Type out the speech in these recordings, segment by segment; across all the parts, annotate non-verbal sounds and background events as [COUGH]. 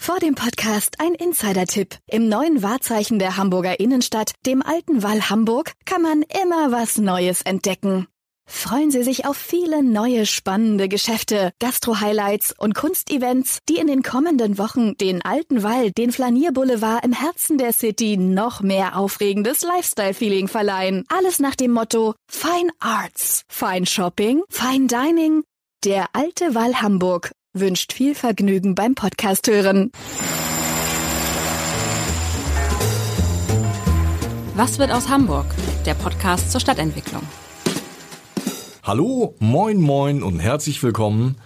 Vor dem Podcast ein Insider-Tipp. Im neuen Wahrzeichen der Hamburger Innenstadt, dem alten Wall Hamburg, kann man immer was Neues entdecken. Freuen Sie sich auf viele neue spannende Geschäfte, Gastro-Highlights und Kunstevents, die in den kommenden Wochen den alten Wall, den Flanierboulevard im Herzen der City noch mehr aufregendes Lifestyle-Feeling verleihen. Alles nach dem Motto Fine Arts, Fine Shopping, Fine Dining. Der alte Wall Hamburg wünscht viel Vergnügen beim Podcast hören. Was wird aus Hamburg? Der Podcast zur Stadtentwicklung. Hallo, moin moin und herzlich willkommen.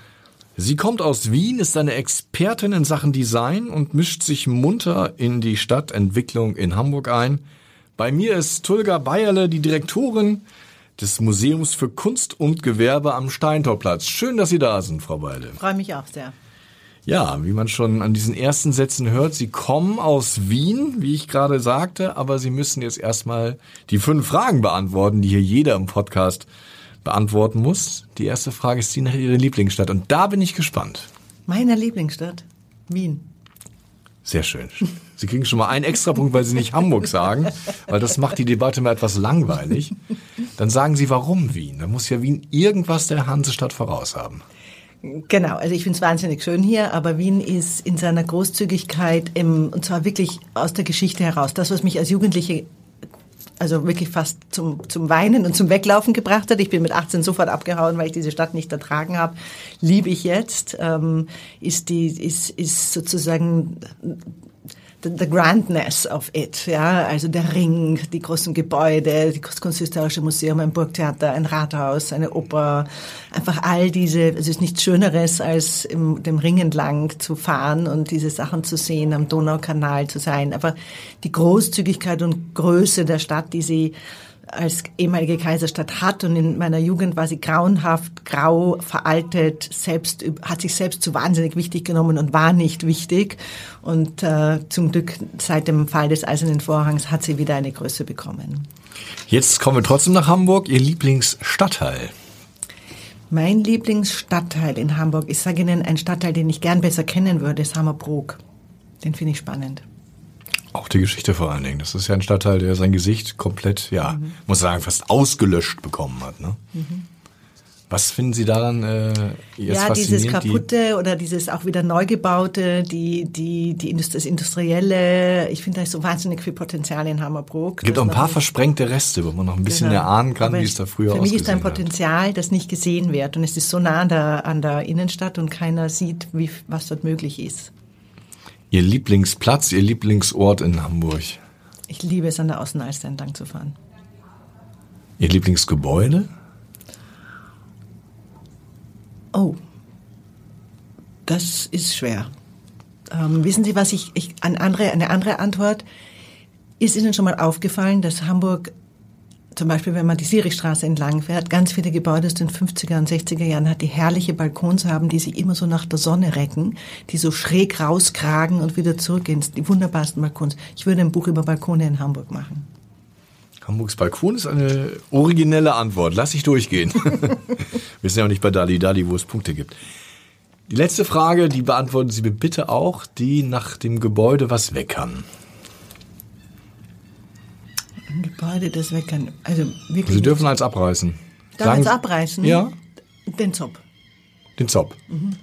Sie kommt aus Wien, ist eine Expertin in Sachen Design und mischt sich munter in die Stadtentwicklung in Hamburg ein. Bei mir ist Tulga Bayerle, die Direktorin des Museums für Kunst und Gewerbe am Steintorplatz. Schön, dass Sie da sind, Frau Beile. Freue mich auch sehr. Ja, wie man schon an diesen ersten Sätzen hört, Sie kommen aus Wien, wie ich gerade sagte, aber Sie müssen jetzt erstmal die fünf Fragen beantworten, die hier jeder im Podcast beantworten muss. Die erste Frage ist die nach Ihrer Lieblingsstadt und da bin ich gespannt. Meiner Lieblingsstadt? Wien. Sehr schön. Sie kriegen schon mal einen Extrapunkt, weil Sie nicht Hamburg sagen, weil das macht die Debatte mal etwas langweilig. Dann sagen Sie, warum Wien? Da muss ja Wien irgendwas der Hansestadt voraus haben. Genau, also ich finde es wahnsinnig schön hier, aber Wien ist in seiner Großzügigkeit, im, und zwar wirklich aus der Geschichte heraus. Das, was mich als Jugendliche also wirklich fast zum, zum Weinen und zum Weglaufen gebracht hat. Ich bin mit 18 sofort abgehauen, weil ich diese Stadt nicht ertragen habe. Liebe ich jetzt, ähm, ist die, ist, ist sozusagen the, grandness of it, ja, also der Ring, die großen Gebäude, das Kunsthistorische Museum, ein Burgtheater, ein Rathaus, eine Oper, einfach all diese, es ist nichts Schöneres, als im, dem Ring entlang zu fahren und diese Sachen zu sehen, am Donaukanal zu sein, aber die Großzügigkeit und Größe der Stadt, die sie als ehemalige Kaiserstadt hat und in meiner Jugend war sie grauenhaft, grau, veraltet, selbst, hat sich selbst zu wahnsinnig wichtig genommen und war nicht wichtig. Und äh, zum Glück seit dem Fall des Eisernen Vorhangs hat sie wieder eine Größe bekommen. Jetzt kommen wir trotzdem nach Hamburg. Ihr Lieblingsstadtteil? Mein Lieblingsstadtteil in Hamburg, ich sage Ihnen, ein Stadtteil, den ich gern besser kennen würde, ist Hammerbrook. Den finde ich spannend. Auch die Geschichte vor allen Dingen. Das ist ja ein Stadtteil, der sein Gesicht komplett, ja, mhm. muss sagen, fast ausgelöscht bekommen hat. Ne? Mhm. Was finden Sie daran äh, jetzt Ja, dieses kaputte oder dieses auch wieder neu gebaute, die, die, die Indust das Industrielle. Ich finde, da ist so wahnsinnig viel Potenzial in Hammerbrook. Es gibt auch ein paar versprengte Reste, wo man noch ein bisschen genau. erahnen kann, Aber wie es da früher Für mich ist ein Potenzial, hat. das nicht gesehen wird. Und es ist so nah an der, an der Innenstadt und keiner sieht, wie, was dort möglich ist. Ihr Lieblingsplatz, Ihr Lieblingsort in Hamburg? Ich liebe es, an der Außenalster entlang zu fahren. Ihr Lieblingsgebäude? Oh, das ist schwer. Ähm, wissen Sie, was ich, ich eine, andere, eine andere Antwort? Ist Ihnen schon mal aufgefallen, dass Hamburg zum Beispiel, wenn man die Sirichstraße entlang fährt, ganz viele Gebäude aus den 50er und 60er Jahren hat, die herrliche Balkons haben, die sich immer so nach der Sonne recken, die so schräg rauskragen und wieder zurückgehen. Die wunderbarsten Balkons. Ich würde ein Buch über Balkone in Hamburg machen. Hamburgs Balkon ist eine originelle Antwort. Lass ich durchgehen. [LAUGHS] Wir sind ja auch nicht bei Dali Dali, wo es Punkte gibt. Die letzte Frage, die beantworten Sie mir bitte auch, die nach dem Gebäude was weg kann. Gebäude, das weg kann. Also wirklich. Sie dürfen eins abreißen. Darf Sagen, eins abreißen? Ja. Den Zopp. Den Zopp. Mhm.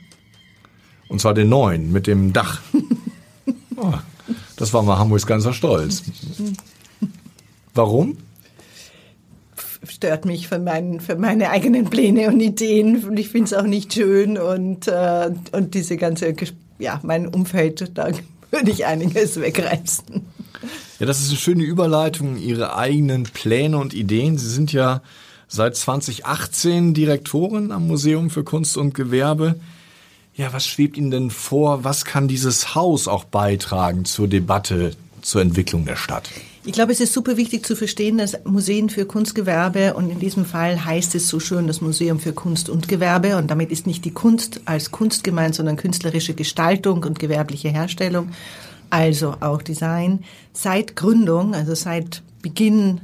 Und zwar den neuen mit dem Dach. oh, [LAUGHS] das war mal Hamburgs ganzer Stolz. Warum? Stört mich für, mein, für meine eigenen Pläne und Ideen und ich finde es auch nicht schön und, äh, und diese ganze, ja, mein Umfeld, da [LAUGHS] würde ich einiges wegreißen. Ja, das ist eine schöne Überleitung, Ihre eigenen Pläne und Ideen. Sie sind ja seit 2018 Direktorin am Museum für Kunst und Gewerbe. Ja, was schwebt Ihnen denn vor? Was kann dieses Haus auch beitragen zur Debatte, zur Entwicklung der Stadt? Ich glaube, es ist super wichtig zu verstehen, dass Museen für Kunstgewerbe und in diesem Fall heißt es so schön das Museum für Kunst und Gewerbe und damit ist nicht die Kunst als Kunst gemeint, sondern künstlerische Gestaltung und gewerbliche Herstellung, also auch Design. Seit Gründung, also seit Beginn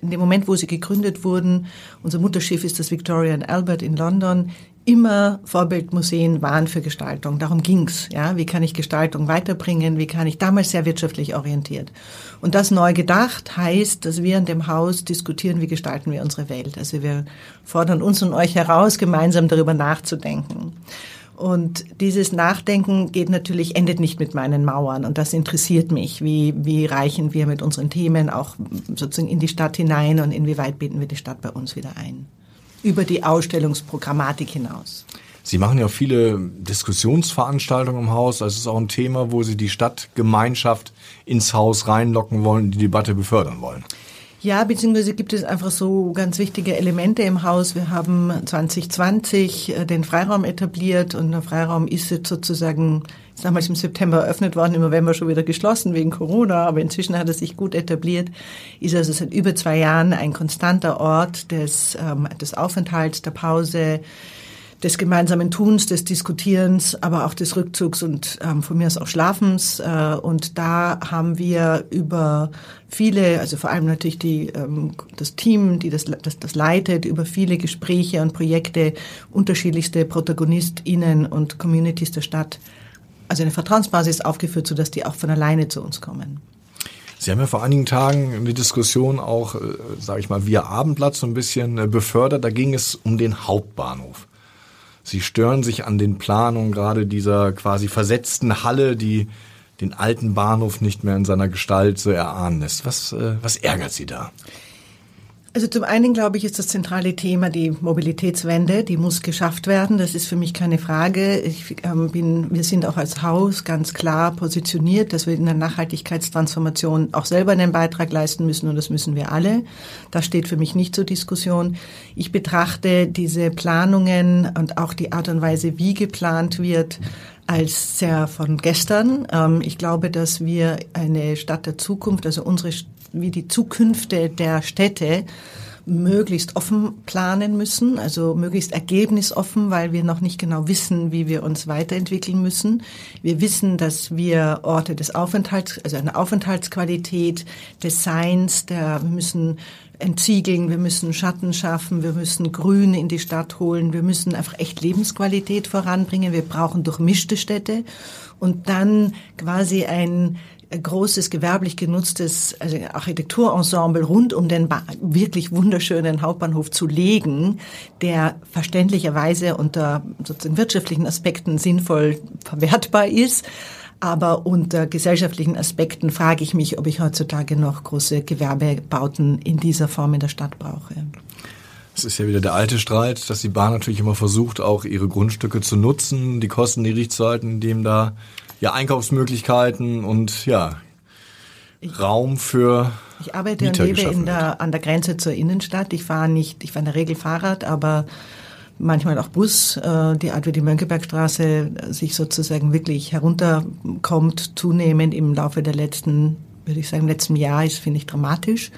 in dem Moment, wo sie gegründet wurden, unser Mutterschiff ist das Victoria and Albert in London, immer Vorbildmuseen waren für Gestaltung. Darum ging's. Ja, wie kann ich Gestaltung weiterbringen? Wie kann ich damals sehr wirtschaftlich orientiert? Und das neu gedacht heißt, dass wir in dem Haus diskutieren, wie gestalten wir unsere Welt. Also wir fordern uns und euch heraus, gemeinsam darüber nachzudenken. Und dieses Nachdenken geht natürlich, endet nicht mit meinen Mauern. Und das interessiert mich. Wie, wie reichen wir mit unseren Themen auch sozusagen in die Stadt hinein und inwieweit binden wir die Stadt bei uns wieder ein? über die Ausstellungsprogrammatik hinaus. Sie machen ja viele Diskussionsveranstaltungen im Haus. Das ist auch ein Thema, wo Sie die Stadtgemeinschaft ins Haus reinlocken wollen, die Debatte befördern wollen. Ja, beziehungsweise gibt es einfach so ganz wichtige Elemente im Haus. Wir haben 2020 äh, den Freiraum etabliert und der Freiraum ist jetzt sozusagen ist damals im September eröffnet worden, im November schon wieder geschlossen wegen Corona, aber inzwischen hat er sich gut etabliert, ist also seit über zwei Jahren ein konstanter Ort des, ähm, des Aufenthalts, der Pause, des gemeinsamen Tuns, des Diskutierens, aber auch des Rückzugs und ähm, von mir aus auch Schlafens. Äh, und da haben wir über viele, also vor allem natürlich die, ähm, das Team, die das, das, das leitet, über viele Gespräche und Projekte unterschiedlichste ProtagonistInnen und Communities der Stadt, also eine Vertrauensbasis aufgeführt, sodass die auch von alleine zu uns kommen. Sie haben ja vor einigen Tagen die Diskussion auch, äh, sage ich mal, via Abendblatt so ein bisschen äh, befördert. Da ging es um den Hauptbahnhof. Sie stören sich an den Planungen gerade dieser quasi versetzten Halle, die den alten Bahnhof nicht mehr in seiner Gestalt so erahnen lässt. Was, äh, was ärgert Sie da? Also zum einen glaube ich, ist das zentrale Thema die Mobilitätswende. Die muss geschafft werden. Das ist für mich keine Frage. Ich ähm, bin, wir sind auch als Haus ganz klar positioniert, dass wir in der Nachhaltigkeitstransformation auch selber einen Beitrag leisten müssen und das müssen wir alle. Das steht für mich nicht zur Diskussion. Ich betrachte diese Planungen und auch die Art und Weise, wie geplant wird, als sehr von gestern. Ähm, ich glaube, dass wir eine Stadt der Zukunft, also unsere wie die Zukünfte der Städte möglichst offen planen müssen, also möglichst ergebnisoffen, weil wir noch nicht genau wissen, wie wir uns weiterentwickeln müssen. Wir wissen, dass wir Orte des Aufenthalts, also eine Aufenthaltsqualität, Designs, der, wir müssen entziegeln, wir müssen Schatten schaffen, wir müssen Grün in die Stadt holen, wir müssen einfach echt Lebensqualität voranbringen, wir brauchen durchmischte Städte und dann quasi ein großes gewerblich genutztes also Architekturensemble rund um den wirklich wunderschönen Hauptbahnhof zu legen, der verständlicherweise unter sozusagen wirtschaftlichen Aspekten sinnvoll verwertbar ist. Aber unter gesellschaftlichen Aspekten frage ich mich, ob ich heutzutage noch große Gewerbebauten in dieser Form in der Stadt brauche. Es ist ja wieder der alte Streit, dass die Bahn natürlich immer versucht, auch ihre Grundstücke zu nutzen, die Kosten niedrig zu halten, indem da ja, Einkaufsmöglichkeiten und ja, Raum für Ich arbeite Mieter und lebe in der, an der Grenze zur Innenstadt. Ich fahre nicht, ich fahre in der Regel Fahrrad, aber manchmal auch Bus, äh, die Art wie die Mönckebergstraße sich sozusagen wirklich herunterkommt, zunehmend im Laufe der letzten, würde ich sagen, letzten Jahr ist, finde ich, dramatisch.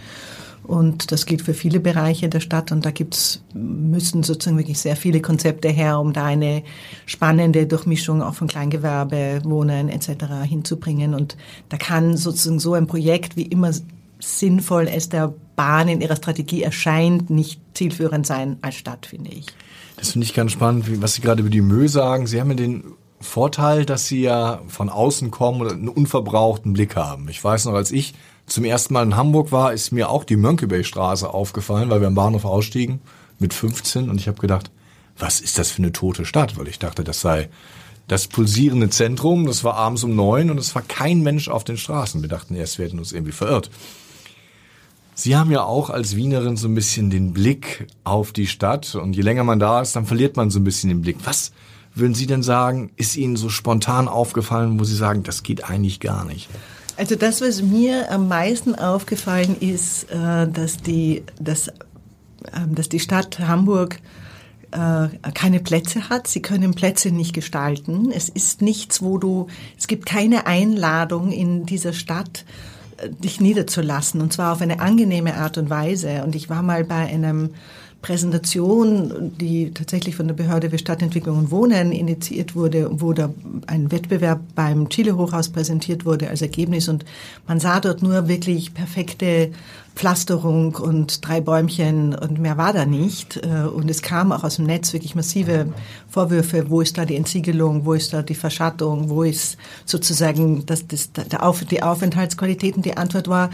Und das gilt für viele Bereiche der Stadt. Und da gibt's, müssen sozusagen wirklich sehr viele Konzepte her, um da eine spannende Durchmischung auch von Kleingewerbe, Wohnen etc. hinzubringen. Und da kann sozusagen so ein Projekt, wie immer sinnvoll es der Bahn in ihrer Strategie erscheint, nicht zielführend sein als Stadt, finde ich. Das finde ich ganz spannend, was Sie gerade über die Mö sagen. Sie haben ja den Vorteil, dass Sie ja von außen kommen und einen unverbrauchten Blick haben. Ich weiß noch, als ich zum ersten Mal in Hamburg war, ist mir auch die Mönckebergstraße aufgefallen, weil wir am Bahnhof ausstiegen mit 15 und ich habe gedacht, was ist das für eine tote Stadt? Weil ich dachte, das sei das pulsierende Zentrum, das war abends um neun und es war kein Mensch auf den Straßen. Wir dachten erst, wir hätten uns irgendwie verirrt. Sie haben ja auch als Wienerin so ein bisschen den Blick auf die Stadt und je länger man da ist, dann verliert man so ein bisschen den Blick. Was würden Sie denn sagen, ist Ihnen so spontan aufgefallen, wo Sie sagen, das geht eigentlich gar nicht? Also das, was mir am meisten aufgefallen ist, äh, dass die, dass, ähm, dass die Stadt Hamburg äh, keine Plätze hat. Sie können Plätze nicht gestalten. Es ist nichts, wo du, es gibt keine Einladung in dieser Stadt, äh, dich niederzulassen und zwar auf eine angenehme Art und Weise. Und ich war mal bei einem Präsentation, die tatsächlich von der Behörde für Stadtentwicklung und Wohnen initiiert wurde, wo da ein Wettbewerb beim Chile Hochhaus präsentiert wurde als Ergebnis. Und man sah dort nur wirklich perfekte Pflasterung und drei Bäumchen und mehr war da nicht. Äh, und es kam auch aus dem Netz wirklich massive Vorwürfe, wo ist da die Entsiegelung, wo ist da die Verschattung, wo ist sozusagen das, das, der Auf, die Aufenthaltsqualität. Und die Antwort war,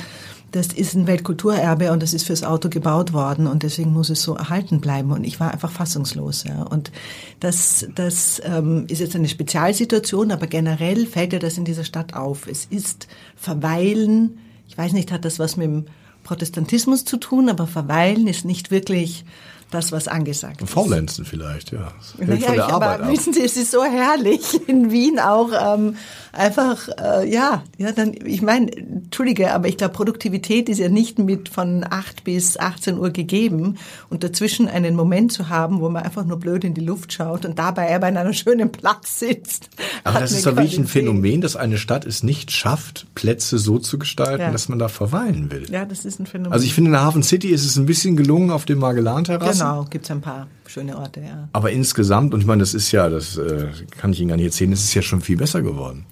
das ist ein Weltkulturerbe und das ist fürs Auto gebaut worden und deswegen muss es so erhalten bleiben. Und ich war einfach fassungslos. Ja. Und das, das ähm, ist jetzt eine Spezialsituation, aber generell fällt ja das in dieser Stadt auf. Es ist Verweilen, ich weiß nicht, hat das was mit dem Protestantismus zu tun, aber Verweilen ist nicht wirklich das, was angesagt ist. Faulenzen vielleicht, ja. Naja, ich, aber ab. wissen Sie, es ist so herrlich in Wien auch ähm, einfach, äh, ja, ja, dann, ich meine, entschuldige, aber ich glaube, Produktivität ist ja nicht mit von 8 bis 18 Uhr gegeben und dazwischen einen Moment zu haben, wo man einfach nur blöd in die Luft schaut und dabei aber in einem schönen Platz sitzt. Aber das ist doch wirklich ein Phänomen, dass eine Stadt es nicht schafft, Plätze so zu gestalten, ja. dass man da verweilen will. Ja, das ist ein Phänomen. Also ich finde, in der Hafen City ist es ein bisschen gelungen auf dem Magellan-Terrassen. Genau, gibt's ein paar schöne Orte, ja. Aber insgesamt, und ich meine, das ist ja, das äh, kann ich Ihnen gar nicht erzählen, es ist ja schon viel besser geworden.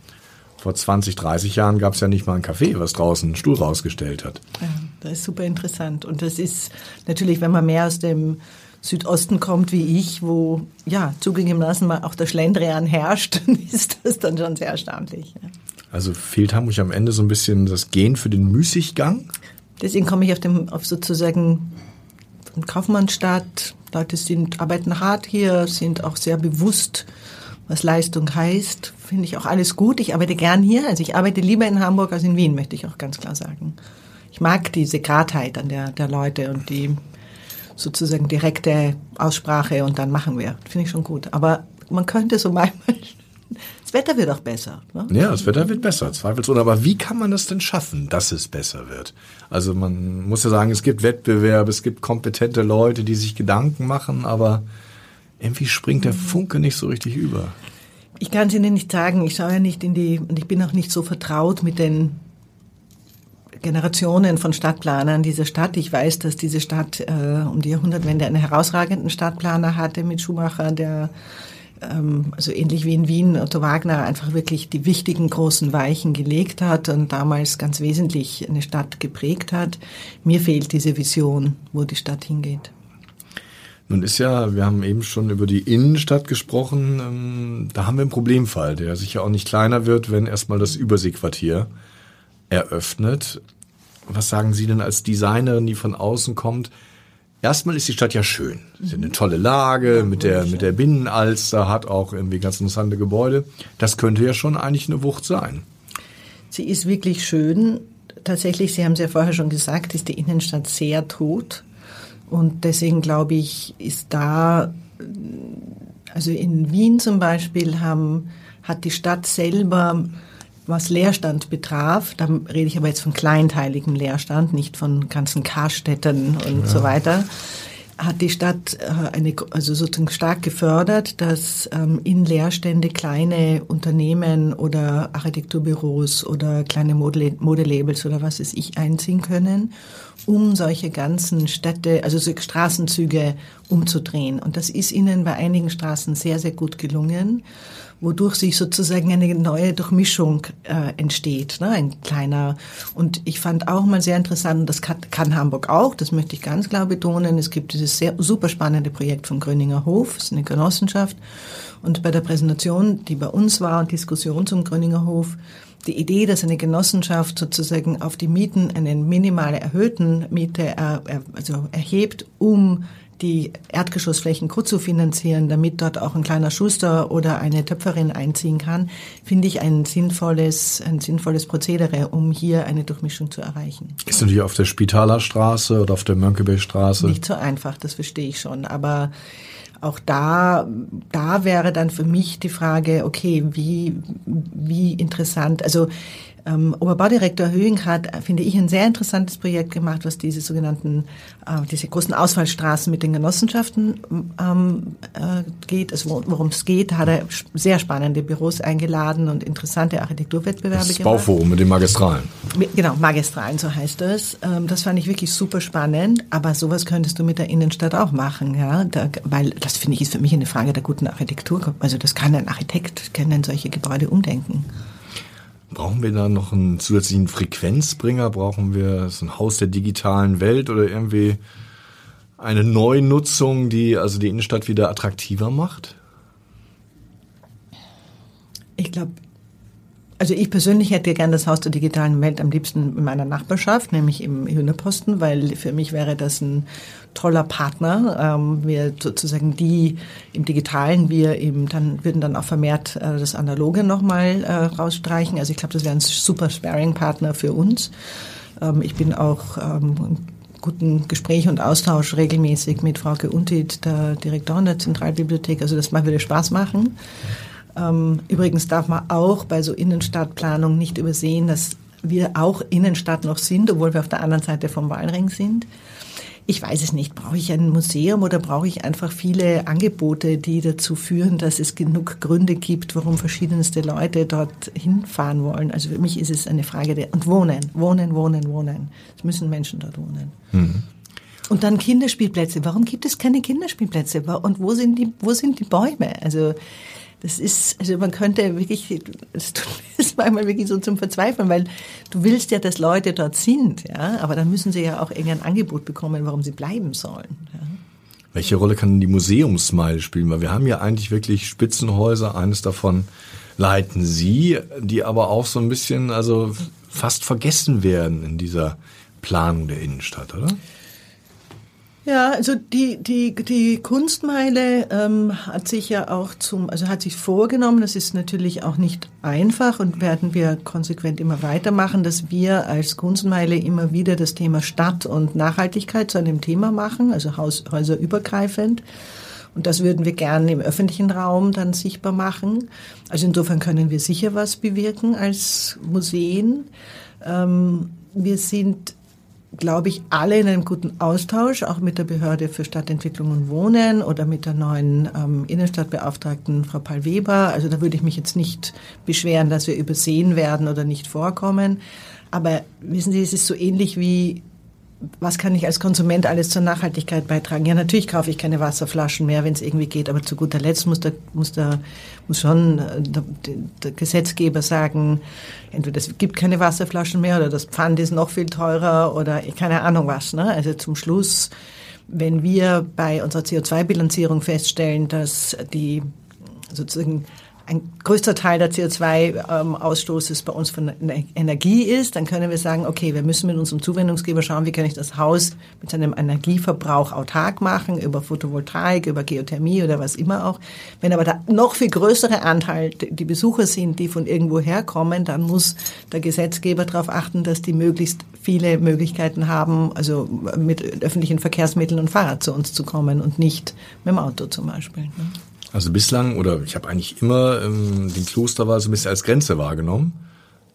Vor 20, 30 Jahren gab es ja nicht mal ein Café, was draußen einen Stuhl rausgestellt hat. Ja, das ist super interessant. Und das ist natürlich, wenn man mehr aus dem Südosten kommt wie ich, wo ja zugegebenermaßen mal auch der Schlendrian herrscht, [LAUGHS] ist das dann schon sehr erstaunlich. Ja. Also fehlt Hamburg am Ende so ein bisschen das Gen für den Müßiggang? Deswegen komme ich auf, dem, auf sozusagen Kaufmannstadt. Leute sind, arbeiten hart hier, sind auch sehr bewusst was Leistung heißt, finde ich auch alles gut. Ich arbeite gern hier. Also ich arbeite lieber in Hamburg als in Wien, möchte ich auch ganz klar sagen. Ich mag diese Gradheit an der, der Leute und die sozusagen direkte Aussprache und dann machen wir. Finde ich schon gut. Aber man könnte so [LAUGHS] manchmal das Wetter wird auch besser. Ne? Ja, das Wetter wird besser, zweifelsohne. Aber wie kann man das denn schaffen, dass es besser wird? Also man muss ja sagen, es gibt Wettbewerb, es gibt kompetente Leute, die sich Gedanken machen, aber irgendwie springt der Funke nicht so richtig über. Ich kann es Ihnen nicht sagen. Ich schaue ja nicht in die, und ich bin auch nicht so vertraut mit den Generationen von Stadtplanern dieser Stadt. Ich weiß, dass diese Stadt äh, um die Jahrhundertwende einen herausragenden Stadtplaner hatte mit Schumacher, der also ähnlich wie in Wien Otto Wagner einfach wirklich die wichtigen großen Weichen gelegt hat und damals ganz wesentlich eine Stadt geprägt hat. Mir fehlt diese Vision, wo die Stadt hingeht. Nun ist ja, wir haben eben schon über die Innenstadt gesprochen, ähm, da haben wir einen Problemfall, der sicher auch nicht kleiner wird, wenn erstmal das Überseequartier eröffnet. Was sagen Sie denn als Designerin, die von außen kommt? Erstmal ist die Stadt ja schön. Sie hat eine tolle Lage mit der, mit der Binnenalster, hat auch irgendwie ganz interessante Gebäude. Das könnte ja schon eigentlich eine Wucht sein. Sie ist wirklich schön. Tatsächlich, Sie haben es ja vorher schon gesagt, ist die Innenstadt sehr tot. Und deswegen glaube ich, ist da, also in Wien zum Beispiel haben, hat die Stadt selber, was Leerstand betraf, da rede ich aber jetzt von kleinteiligem Leerstand, nicht von ganzen Karstädten und ja. so weiter, hat die Stadt äh, eine, also sozusagen stark gefördert, dass ähm, in Leerstände kleine Unternehmen oder Architekturbüros oder kleine Modelabels oder was es ich einziehen können, um solche ganzen Städte, also so Straßenzüge umzudrehen. Und das ist ihnen bei einigen Straßen sehr, sehr gut gelungen wodurch sich sozusagen eine neue Durchmischung äh, entsteht, ne? ein kleiner. Und ich fand auch mal sehr interessant, das kann, kann Hamburg auch, das möchte ich ganz klar betonen, es gibt dieses sehr super spannende Projekt vom Gröninger Hof, das ist eine Genossenschaft. Und bei der Präsentation, die bei uns war und Diskussion zum Gröninger Hof, die Idee, dass eine Genossenschaft sozusagen auf die Mieten eine minimale erhöhten Miete äh, also erhebt, um die Erdgeschossflächen gut zu finanzieren, damit dort auch ein kleiner Schuster oder eine Töpferin einziehen kann, finde ich ein sinnvolles, ein sinnvolles Prozedere, um hier eine Durchmischung zu erreichen. Ist natürlich auf der Spitalerstraße oder auf der Mönckebergstraße? Nicht so einfach, das verstehe ich schon, aber auch da, da wäre dann für mich die Frage, okay, wie, wie interessant, also Ähm, Oberbaudirektor Höhing hat, finde ich, ein sehr interessantes Projekt gemacht, was diese sogenannten, äh, diese großen Ausfallstraßen mit den Genossenschaften ähm, äh, geht, also worum es geht, hat er sehr spannende Büros eingeladen und interessante Architekturwettbewerbe das gemacht. Bauforum mit den Magistralen. Genau, Magistralen, so heißt das. Ähm, das fand ich wirklich super spannend, aber sowas könntest du mit der Innenstadt auch machen, ja, da, weil das finde ich ist für mich eine Frage der guten Architektur. Also das kann ein Architekt, können solche Gebäude umdenken. Brauchen wir da noch einen zusätzlichen Frequenzbringer? Brauchen wir so ein Haus der digitalen Welt oder irgendwie eine Neunutzung, die also die Innenstadt wieder attraktiver macht? Ich glaube, also ich persönlich hätte gern das Haus der digitalen Welt am liebsten in meiner Nachbarschaft, nämlich im Hühnerposten, weil für mich wäre das ein toller Partner. Ähm, wir sozusagen die im Digitalen, wir eben dann würden dann auch vermehrt äh, das Analoge nochmal äh, rausstreichen. Also ich glaube, das wäre ein super Sparing-Partner für uns. Ähm, ich bin auch ähm, guten Gespräch und Austausch regelmäßig mit Frauke Untit, der Direktorin der Zentralbibliothek. Also das würde Spaß machen. Ähm, übrigens darf man auch bei so Innenstadtplanung nicht übersehen, dass wir auch Innenstadt noch sind, obwohl wir auf der anderen Seite vom Walring sind. Ich weiß es nicht. Brauche ich ein Museum oder brauche ich einfach viele Angebote, die dazu führen, dass es genug Gründe gibt, warum verschiedenste Leute dort hinfahren wollen? Also für mich ist es eine Frage der, und wohnen, wohnen, wohnen, wohnen. Es müssen Menschen dort wohnen. Mhm. Und dann Kinderspielplätze. Warum gibt es keine Kinderspielplätze? Und wo sind die, wo sind die Bäume? Also, das ist, also man könnte wirklich, das ist manchmal wirklich so zum Verzweifeln, weil du willst ja, dass Leute dort sind, ja, aber dann müssen sie ja auch irgendein Angebot bekommen, warum sie bleiben sollen. Ja. Welche Rolle kann die Museumsmeile spielen? Weil wir haben ja eigentlich wirklich Spitzenhäuser, eines davon leiten Sie, die aber auch so ein bisschen, also fast vergessen werden in dieser Planung der Innenstadt, oder? Ja, also die, die, die Kunstmeile ähm, hat sich ja auch zum, also hat sich vorgenommen, das ist natürlich auch nicht einfach und werden wir konsequent immer weitermachen, dass wir als Kunstmeile immer wieder das Thema Stadt und Nachhaltigkeit zu einem Thema machen, also Haus, häuserübergreifend. Und das würden wir gerne im öffentlichen Raum dann sichtbar machen. Also insofern können wir sicher was bewirken als Museen. Ähm, wir sind glaube ich, alle in einem guten Austausch, auch mit der Behörde für Stadtentwicklung und Wohnen oder mit der neuen ähm, Innenstadtbeauftragten Frau Paul Weber. Also da würde ich mich jetzt nicht beschweren, dass wir übersehen werden oder nicht vorkommen. Aber wissen Sie, es ist so ähnlich wie was kann ich als Konsument alles zur Nachhaltigkeit beitragen? Ja, natürlich kaufe ich keine Wasserflaschen mehr, wenn es irgendwie geht, aber zu guter Letzt muss der, muss der, muss schon äh, der, der Gesetzgeber sagen, entweder es gibt keine Wasserflaschen mehr oder das Pfand ist noch viel teurer oder keine Ahnung was. Ne? Also zum Schluss, wenn wir bei unserer CO2-Bilanzierung feststellen, dass die sozusagen ein größter Teil der CO2-Ausstoßes bei uns von Energie ist, dann können wir sagen, okay, wir müssen mit unserem Zuwendungsgeber schauen, wie kann ich das Haus mit seinem Energieverbrauch autark machen, über Photovoltaik, über Geothermie oder was immer auch. Wenn aber da noch viel größere Anteil die Besucher sind, die von irgendwo herkommen, dann muss der Gesetzgeber darauf achten, dass die möglichst viele Möglichkeiten haben, also mit öffentlichen Verkehrsmitteln und Fahrrad zu uns zu kommen und nicht mit dem Auto zum Beispiel. Ne? Also bislang, oder ich habe eigentlich immer ähm, den Klosterwald so ein bisschen als Grenze wahrgenommen.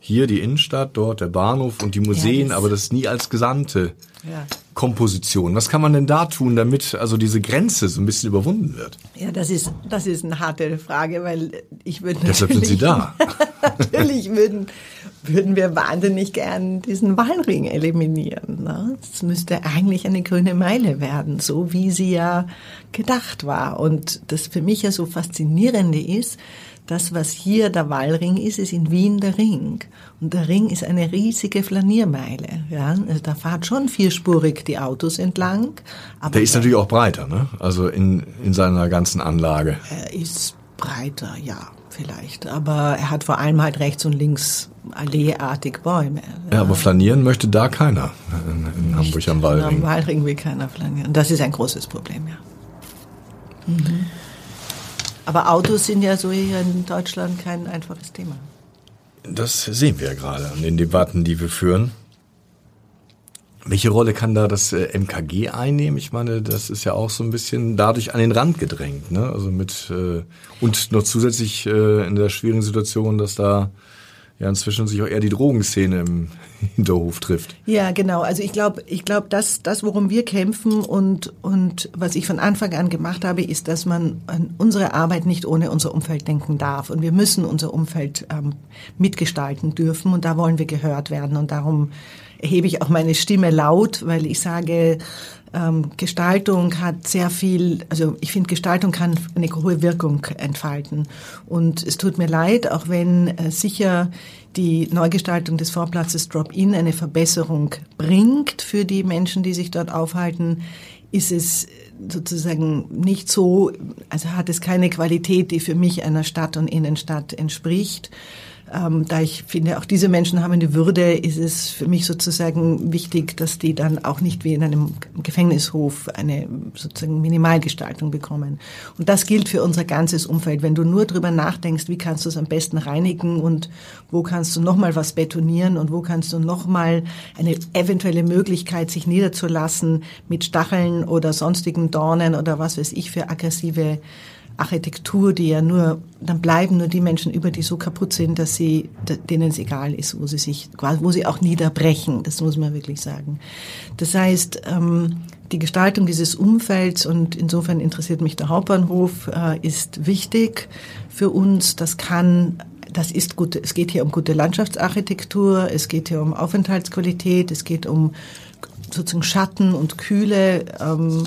Hier die Innenstadt, dort der Bahnhof und die Museen, ja, das aber das nie als gesamte ja. Komposition. Was kann man denn da tun, damit also diese Grenze so ein bisschen überwunden wird? Ja, das ist, das ist eine harte Frage, weil ich würde Deshalb sind Sie da. [LAUGHS] natürlich würden, würden wir wahnsinnig gern diesen Wallring eliminieren. Ne? Es müsste eigentlich eine grüne Meile werden, so wie sie ja gedacht war. Und das für mich ja so faszinierende ist, das, was hier der Wallring ist, ist in Wien der Ring. Und der Ring ist eine riesige Flaniermeile. Ja? Also da fahrt schon vierspurig die Autos entlang. Der ist natürlich auch breiter, ne? Also in, in seiner ganzen Anlage. Er ist breiter, ja, vielleicht. Aber er hat vor allem halt rechts und links alleeartig Bäume. Ja, ja aber flanieren möchte da keiner in, in Hamburg am Wallring. Am Wallring will keiner flanieren. Das ist ein großes Problem, ja. Mhm. Aber Autos sind ja so hier in Deutschland kein einfaches Thema. Das sehen wir ja gerade an den Debatten, die wir führen. Welche Rolle kann da das äh, MKG einnehmen? Ich meine, das ist ja auch so ein bisschen dadurch an den Rand gedrängt, ne? Also mit äh, und noch zusätzlich äh, in der schwierigen Situation, dass da ja inzwischen sich auch eher die Drogenszene im [LAUGHS] Hinterhof trifft. Ja, genau. Also ich glaube, ich glaube, das, das, worum wir kämpfen und, und was ich von Anfang an gemacht habe, ist, dass man an unsere Arbeit nicht ohne unser Umfeld denken darf. Und wir müssen unser Umfeld ähm, mitgestalten dürfen und da wollen wir gehört werden. Und darum erhebe ich auch meine Stimme laut, weil ich sage, ähm, Gestaltung hat sehr viel, also ich finde, Gestaltung kann eine hohe Wirkung entfalten. Und es tut mir leid, auch wenn äh, sicher die Neugestaltung des Vorplatzes Drop-In eine Verbesserung bringt für die Menschen, die sich dort aufhalten, ist es sozusagen nicht so, also hat es keine Qualität, die für mich einer Stadt und Innenstadt entspricht. Ähm, da ich finde, auch diese Menschen haben eine Würde, ist es für mich sozusagen wichtig, dass die dann auch nicht wie in einem Gefängnishof eine sozusagen Minimalgestaltung bekommen. Und das gilt für unser ganzes Umfeld. Wenn du nur drüber nachdenkst, wie kannst du es am besten reinigen und wo kannst du nochmal was betonieren und wo kannst du nochmal eine eventuelle Möglichkeit, sich niederzulassen mit Stacheln oder sonstigen Dornen oder was weiß ich für aggressive Architektur, die ja nur, dann bleiben nur die Menschen über, die so kaputt sind, dass sie, denen es egal ist, wo sie sich, wo sie auch niederbrechen. Das muss man wirklich sagen. Das heißt, ähm, die Gestaltung dieses Umfelds und insofern interessiert mich der Hauptbahnhof, äh, ist wichtig für uns. Das kann das ist gut, es geht hier um gute Landschaftsarchitektur, es geht hier um Aufenthaltsqualität, es geht um sozusagen Schatten und Kühle. Ähm,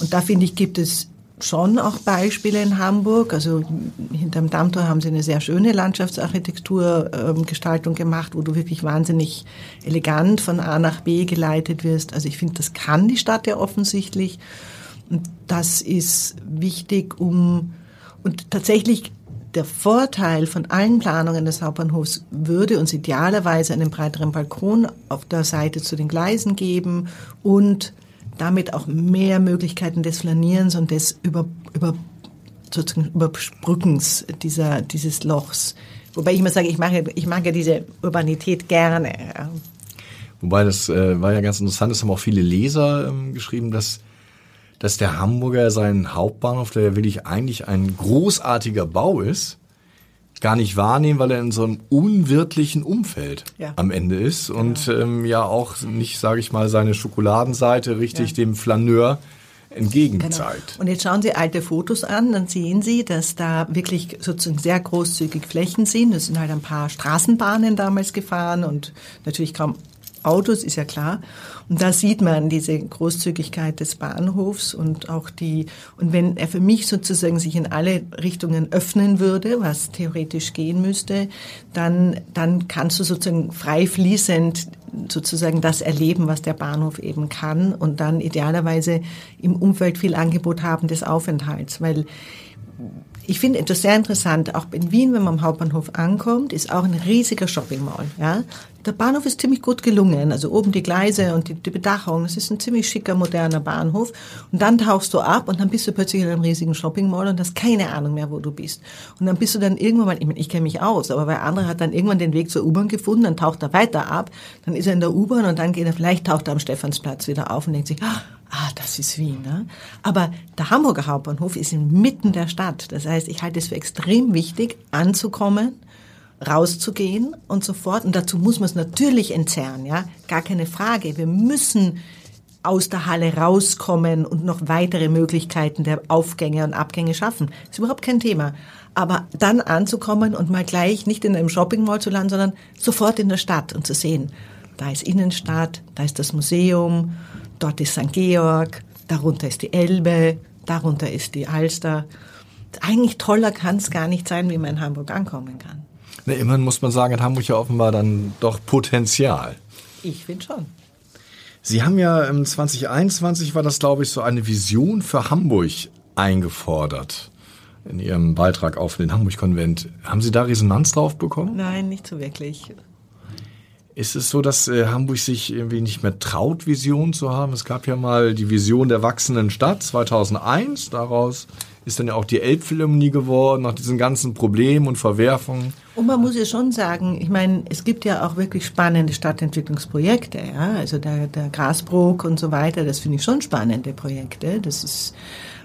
und da finde ich, gibt es schon auch Beispiele in Hamburg. Also hinterm Dammtor haben sie eine sehr schöne Landschaftsarchitekturgestaltung ähm, gemacht, wo du wirklich wahnsinnig elegant von A nach B geleitet wirst. Also ich finde, das kann die Stadt ja offensichtlich. Und das ist wichtig, um und tatsächlich der Vorteil von allen Planungen des Hauptbahnhofs würde uns idealerweise einen breiteren Balkon auf der Seite zu den Gleisen geben und damit auch mehr Möglichkeiten des Flanierens und des über, über, sozusagen Überbrückens dieser, dieses Lochs. Wobei ich immer sage, ich mag, ich mag ja diese Urbanität gerne. Wobei das äh, war ja ganz interessant, es haben auch viele Leser ähm, geschrieben, dass, dass der Hamburger seinen Hauptbahnhof, der wirklich eigentlich ein großartiger Bau ist, gar nicht wahrnehmen, weil er in so einem unwirtlichen Umfeld ja. am Ende ist genau. und ähm, ja auch nicht, sage ich mal, seine Schokoladenseite richtig ja. dem Flaneur entgegenzeigt. Genau. Und jetzt schauen Sie alte Fotos an, dann sehen Sie, dass da wirklich sozusagen sehr großzügig Flächen sind. Es sind halt ein paar Straßenbahnen damals gefahren und natürlich kaum Autos, ist ja klar. Und da sieht man diese Großzügigkeit des Bahnhofs und auch die, und wenn er für mich sozusagen sich in alle Richtungen öffnen würde, was theoretisch gehen müsste, dann, dann kannst du sozusagen frei fließend sozusagen das erleben, was der Bahnhof eben kann und dann idealerweise im Umfeld viel Angebot haben des Aufenthalts, weil ich finde etwas sehr interessant, auch in Wien, wenn man am Hauptbahnhof ankommt, ist auch ein riesiger Shopping Mall. Ja? Der Bahnhof ist ziemlich gut gelungen, also oben die Gleise und die, die Bedachung, es ist ein ziemlich schicker, moderner Bahnhof. Und dann tauchst du ab und dann bist du plötzlich in einem riesigen Shopping Mall und hast keine Ahnung mehr, wo du bist. Und dann bist du dann irgendwann mal, ich meine, ich kenne mich aus, aber wer andere hat dann irgendwann den Weg zur U-Bahn gefunden, dann taucht er weiter ab, dann ist er in der U-Bahn und dann geht er, vielleicht taucht er am Stephansplatz wieder auf und denkt sich, ah, ah, das ist Wien. Ne? Aber der Hamburger Hauptbahnhof ist inmitten der Stadt. Das heißt, ich halte es für extrem wichtig, anzukommen, rauszugehen und so fort. Und dazu muss man es natürlich entzerren, ja, gar keine Frage. Wir müssen aus der Halle rauskommen und noch weitere Möglichkeiten der Aufgänge und Abgänge schaffen. Das ist überhaupt kein Thema. Aber dann anzukommen und mal gleich nicht in einem Shopping Mall zu landen, sondern sofort in der Stadt und zu sehen, da ist Innenstadt, da ist das Museum, dort ist St. Georg, darunter ist die Elbe, darunter ist die Alster. Eigentlich toller kann es gar nicht sein, wie man in Hamburg ankommen kann. Na, immerhin muss man sagen, hat Hamburg ja offenbar dann doch Potenzial. Ich finde schon. Sie haben ja im 2021 war das, glaube ich, so eine Vision für Hamburg eingefordert in Ihrem Beitrag auf den Hamburg-Konvent. Haben Sie da Resonanz drauf bekommen? Nein, nicht so wirklich. Ist es so, dass äh, Hamburg sich irgendwie nicht mehr traut, Visionen zu haben? Es gab ja mal die Vision der wachsenden Stadt 2001. Daraus ist dann ja auch die Elbphilharmonie geworden, nach diesen ganzen Problemen und Verwerfungen. Und man muss ja schon sagen, ich meine, es gibt ja auch wirklich spannende Stadtentwicklungsprojekte, ja, also der, der Grasbrook und so weiter, das finde ich schon spannende Projekte. Das ist,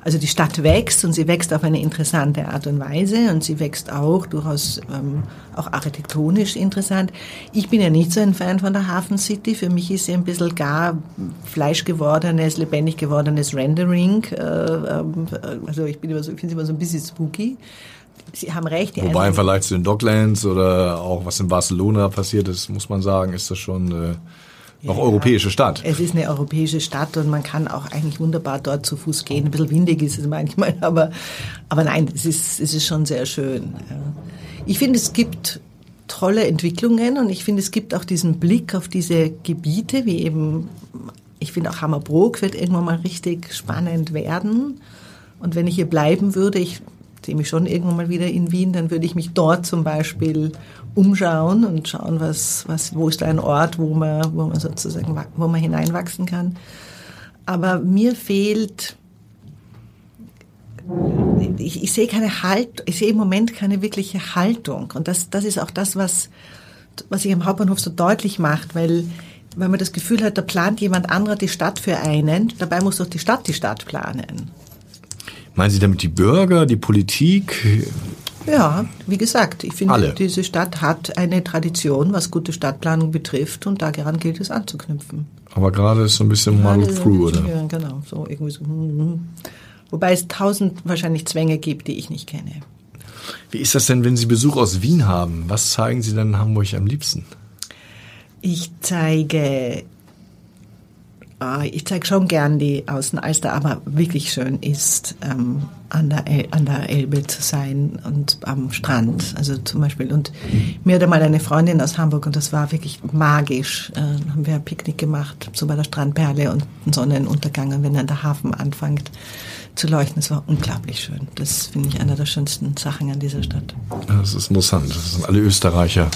also die Stadt wächst und sie wächst auf eine interessante Art und Weise und sie wächst auch durchaus ähm, auch architektonisch interessant. Ich bin ja nicht so ein Fan von der Hafen City. Für mich ist sie ein bisschen gar fleischgewordenes, lebendig gewordenes Rendering. Äh, ähm, also ich bin immer so, ich finde sie immer so ein bisschen spooky. Sie haben recht. Wobei im Vergleich zu den Docklands oder auch was in Barcelona passiert ist, muss man sagen, ist das schon äh, noch ja, europäische Stadt. Es ist eine europäische Stadt und man kann auch eigentlich wunderbar dort zu Fuß gehen. Ein bisschen windig ist es manchmal, [LAUGHS] aber, aber nein, es ist, es ist schon sehr schön. Ich finde, es gibt tolle Entwicklungen und ich finde, es gibt auch diesen Blick auf diese Gebiete, wie eben, ich finde auch Hammerbrook wird irgendwann mal richtig spannend werden. Und wenn ich hier bleiben würde, ich sehe mich schon irgendwann mal wieder in Wien, dann würde ich mich dort zum Beispiel umschauen und schauen, was, was, wo ist da ein Ort, wo man, wo man sozusagen, wo man hineinwachsen kann. Aber mir fehlt, ich, ich sehe keine Halt, ich sehe im Moment keine wirkliche Haltung. Und das, das ist auch das, was, was sich am Hauptbahnhof so deutlich macht, weil, weil man das Gefühl hat, da plant jemand anderer die Stadt für einen, dabei muss doch die Stadt die Stadt planen. Meinen Sie damit die Bürger, die Politik? Ja, wie gesagt, ich finde, Alle. diese Stadt hat eine Tradition, was gute Stadtplanung betrifft und daran gilt es anzuknüpfen. Aber gerade ist so ein bisschen muddled through, oder? Ja, genau, so irgendwie so. Hm, hm. Wobei es tausend wahrscheinlich Zwänge gibt, die ich nicht kenne. Wie ist das denn, wenn Sie Besuch aus Wien haben? Was zeigen Sie denn in Hamburg am liebsten? Ich zeige ich zeige schon gern die Außenalster, aber wirklich schön ist, ähm, an, der an der Elbe zu sein und am Strand. Also zum Beispiel. Und mir hatte mal eine Freundin aus Hamburg und das war wirklich magisch. Äh, haben wir ein Picknick gemacht, so bei der Strandperle und Sonnenuntergang. Und wenn dann der Hafen anfängt, zu leuchten. Es war unglaublich schön. Das finde ich eine der schönsten Sachen an dieser Stadt. Das ist interessant. Das sind alle Österreicher.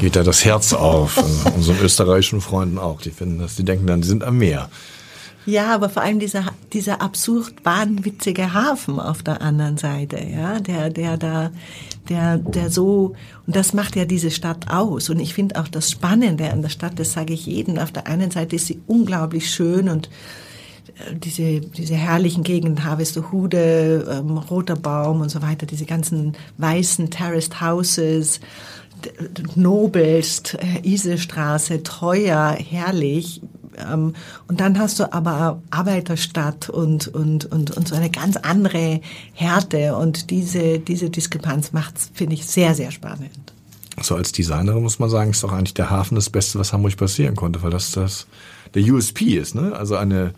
Geht da das Herz auf. [LAUGHS] Unseren österreichischen Freunden auch. Die finden das, die denken dann, die sind am Meer. Ja, aber vor allem dieser, dieser absurd wahnwitzige Hafen auf der anderen Seite, ja, der, der da, der, der so, und das macht ja diese Stadt aus. Und ich finde auch das Spannende an der Stadt, das sage ich jedem. Auf der einen Seite ist sie unglaublich schön und diese, diese herrlichen Gegenden, Harvesterhude, ähm, Roter Baum und so weiter, diese ganzen weißen Terraced Houses, nobelst, äh, Isestraße, teuer, herrlich. Ähm, und dann hast du aber Arbeiterstadt und, und, und, und so eine ganz andere Härte. Und diese, diese Diskrepanz macht finde ich, sehr, sehr spannend. So als Designerin muss man sagen, ist doch eigentlich der Hafen das Beste, was Hamburg passieren konnte, weil das das der USP ist, ne? Also eine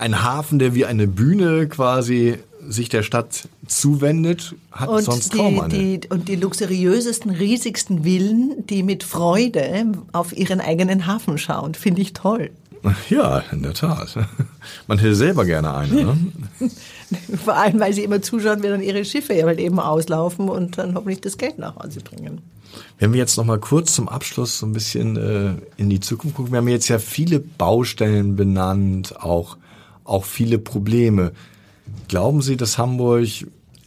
ein Hafen, der wie eine Bühne quasi sich der Stadt zuwendet, hat und sonst die, kaum eine. Die, und die luxuriösesten, riesigsten Villen, die mit Freude auf ihren eigenen Hafen schauen, finde ich toll. Ja, in der Tat. Man hätte selber gerne eine. Ne? [LAUGHS] Vor allem, weil sie immer zuschauen, wie dann ihre Schiffe ja halt eben auslaufen und dann hoffentlich das Geld nach Hause bringen. Wenn wir jetzt noch mal kurz zum Abschluss so ein bisschen äh, in die Zukunft gucken, wir haben jetzt ja viele Baustellen benannt, auch auch viele Probleme. Glauben Sie, dass Hamburg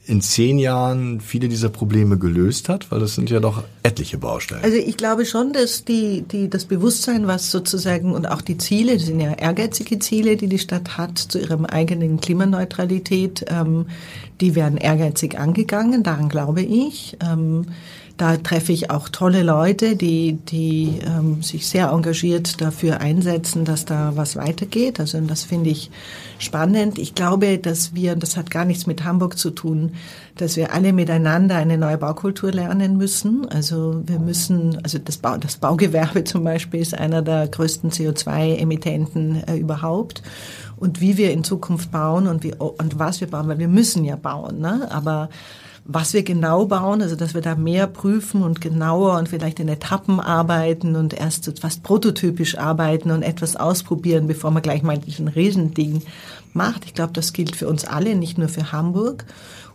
in zehn Jahren viele dieser Probleme gelöst hat? Weil das sind ja doch etliche Baustellen. Also ich glaube schon, dass die, die, das Bewusstsein, was sozusagen und auch die Ziele, das sind ja ehrgeizige Ziele, die die Stadt hat zu ihrem eigenen Klimaneutralität, ähm, die werden ehrgeizig angegangen, daran glaube ich. Ähm, da treffe ich auch tolle Leute, die, die ähm, sich sehr engagiert dafür einsetzen, dass da was weitergeht. Also das finde ich spannend. Ich glaube, dass wir, das hat gar nichts mit Hamburg zu tun, dass wir alle miteinander eine neue Baukultur lernen müssen. Also wir müssen, also das, Bau, das Baugewerbe [LAUGHS] zum Beispiel ist einer der größten CO2-Emittenten äh, überhaupt und wie wir in Zukunft bauen und wie und was wir bauen, weil wir müssen ja bauen, ne? Aber was wir genau bauen, also dass wir da mehr prüfen und genauer und vielleicht in Etappen arbeiten und erst fast prototypisch arbeiten und etwas ausprobieren, bevor man gleich mal diesen Riesending macht. Ich glaube, das gilt für uns alle, nicht nur für Hamburg.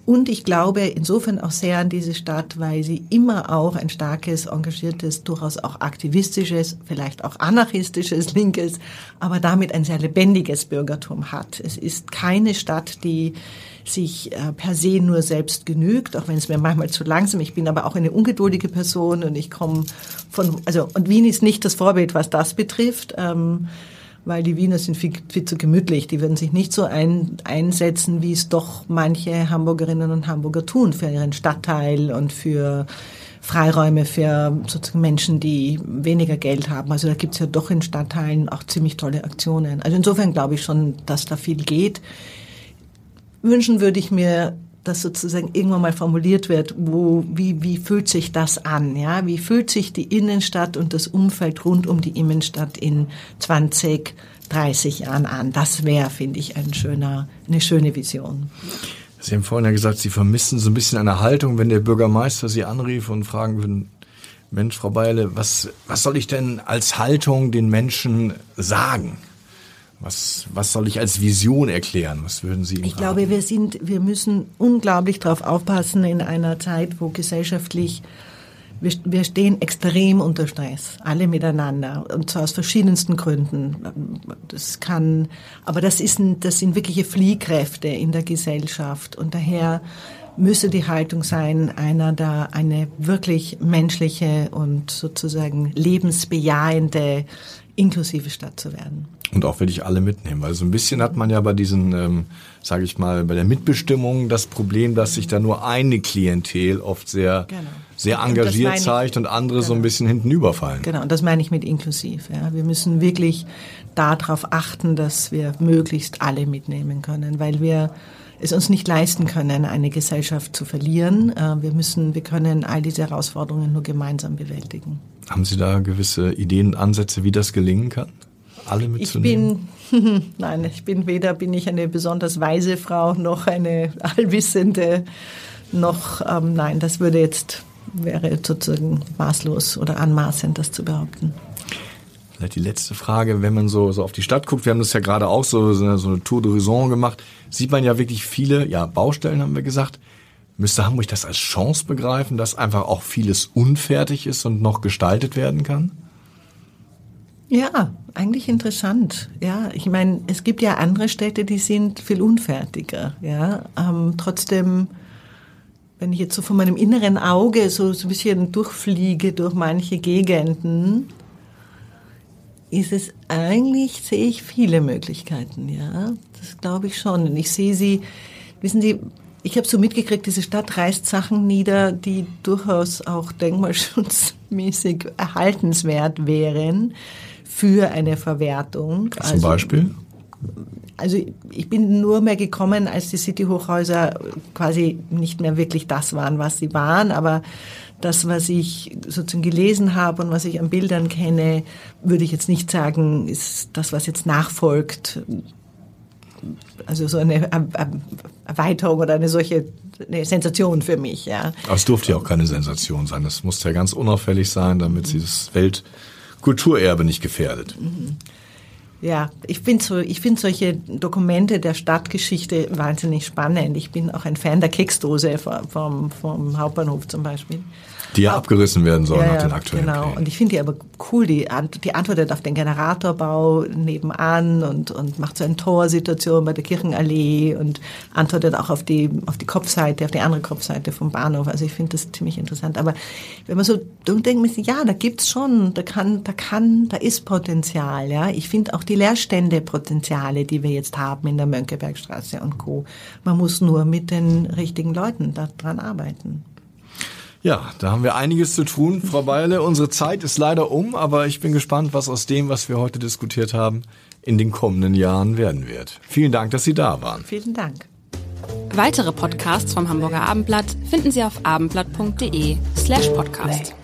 Und ich glaube insofern auch sehr an diese Stadt, weil sie immer auch ein starkes, engagiertes, durchaus auch aktivistisches, vielleicht auch anarchistisches, linkes, aber damit ein sehr lebendiges Bürgertum hat. Es ist keine Stadt, die sich äh, per se nur selbst genügt, auch wenn es mir manchmal zu langsam. Ich bin aber auch eine ungeduldige Person und ich komme von, also und Wien ist nicht das Vorbild, was das betrifft. Ähm, weil die Wiener sind viel, viel zu gemütlich. Die würden sich nicht so ein, einsetzen, wie es doch manche Hamburgerinnen und Hamburger tun für ihren Stadtteil und für Freiräume für sozusagen Menschen, die weniger Geld haben. Also da gibt es ja doch in Stadtteilen auch ziemlich tolle Aktionen. Also insofern glaube ich schon, dass da viel geht. Wünschen würde ich mir das sozusagen irgendwann mal formuliert wird, wo, wie, wie fühlt sich das an, ja? Wie fühlt sich die Innenstadt und das Umfeld rund um die Innenstadt in 20, 30 Jahren an? Das wäre, finde ich, ein schöner, eine schöne Vision. Sie haben vorhin ja gesagt, Sie vermissen so ein bisschen eine Haltung, wenn der Bürgermeister Sie anrief und fragen würden, Mensch, Frau Beile, was, was soll ich denn als Haltung den Menschen sagen? Was, was soll ich als Vision erklären? Was würden Sie ihm Ich glaube, wir sind, wir müssen unglaublich darauf aufpassen in einer Zeit, wo gesellschaftlich wir, wir stehen extrem unter Stress, alle miteinander, und zwar aus verschiedensten Gründen. Das kann, aber das ist, ein, das sind wirkliche Fliehkräfte in der Gesellschaft, und daher müsse die Haltung sein, einer da eine wirklich menschliche und sozusagen lebensbejahende, inklusive Stadt zu werden. Und auch will ich alle mitnehmen, weil so ein bisschen hat man ja bei diesen, ähm, sage ich mal, bei der Mitbestimmung das Problem, dass sich da nur eine Klientel oft sehr, genau. sehr engagiert und zeigt und andere genau. so ein genau. bisschen hinten überfallen. Genau, und das meine ich mit inklusiv. Ja. Wir müssen wirklich darauf achten, dass wir möglichst alle mitnehmen können, weil wir es uns nicht leisten können, eine Gesellschaft zu verlieren. Äh, wir müssen, wir können all diese Herausforderungen nur gemeinsam bewältigen. Haben Sie da gewisse Ideen, Ansätze, wie das gelingen kann? alle mitzunehmen? Ich bin, [LAUGHS] nein, ich bin weder bin ich eine besonders weise Frau noch eine allwissende, noch, ähm, nein, das würde jetzt, wäre sozusagen maßlos oder anmaßend, das zu behaupten. Vielleicht die letzte Frage, wenn man so, so auf die Stadt guckt, wir haben das ja gerade auch so, so eine Tour d'Horizon gemacht, sieht man ja wirklich viele, ja, Baustellen haben wir gesagt. Müsste Hamburg das als Chance begreifen, dass einfach auch vieles unfertig ist und noch gestaltet werden kann? Ja, eigentlich interessant. Ja, ich meine, es gibt ja andere Städte, die sind viel unfertiger. Ja, ähm, trotzdem, wenn ich jetzt so von meinem inneren Auge so, so ein bisschen durchfliege durch manche Gegenden, ist es eigentlich, sehe ich viele Möglichkeiten. Ja, das glaube ich schon. Und ich sehe sie, wissen Sie, ich habe so mitgekriegt, diese Stadt reißt Sachen nieder, die durchaus auch denkmalschutzmäßig erhaltenswert wären für eine Verwertung. Zum also, Beispiel? Also ich bin nur mehr gekommen, als die City-Hochhäuser quasi nicht mehr wirklich das waren, was sie waren, aber das, was ich sozusagen gelesen habe und was ich an Bildern kenne, würde ich jetzt nicht sagen, ist das, was jetzt nachfolgt. Also so eine Erweiterung oder eine solche eine Sensation für mich, ja. Aber es durfte ja auch keine Sensation sein. Es musste ja ganz unauffällig sein, damit sie das Welt Kulturerbe nicht gefährdet. Ja, ich finde so, ich finde solche Dokumente der Stadtgeschichte wahnsinnig spannend. Ich bin auch ein Fan der Keksdose vom, vom Hauptbahnhof zum Beispiel. Die ja abgerissen werden sollen ja, nach den aktuellen Genau, Plänen. und ich finde die aber cool, die, die antwortet auf den Generatorbau nebenan und, und macht so eine Torsituation bei der Kirchenallee und antwortet auch auf die, auf die Kopfseite, auf die andere Kopfseite vom Bahnhof. Also ich finde das ziemlich interessant. Aber wenn man so denkt, ja, da gibt's schon, da kann, da kann, da ist Potenzial, ja. Ich finde auch die Leerstände Potenziale, die wir jetzt haben in der Mönckebergstraße und Co. Man muss nur mit den richtigen Leuten daran arbeiten. Ja, da haben wir einiges zu tun, Frau Beile. Unsere Zeit ist leider um, aber ich bin gespannt, was aus dem, was wir heute diskutiert haben, in den kommenden Jahren werden wird. Vielen Dank, dass Sie da waren. Vielen Dank. Weitere Podcasts vom Hamburger Abendblatt finden Sie auf abendblatt.de slash podcast.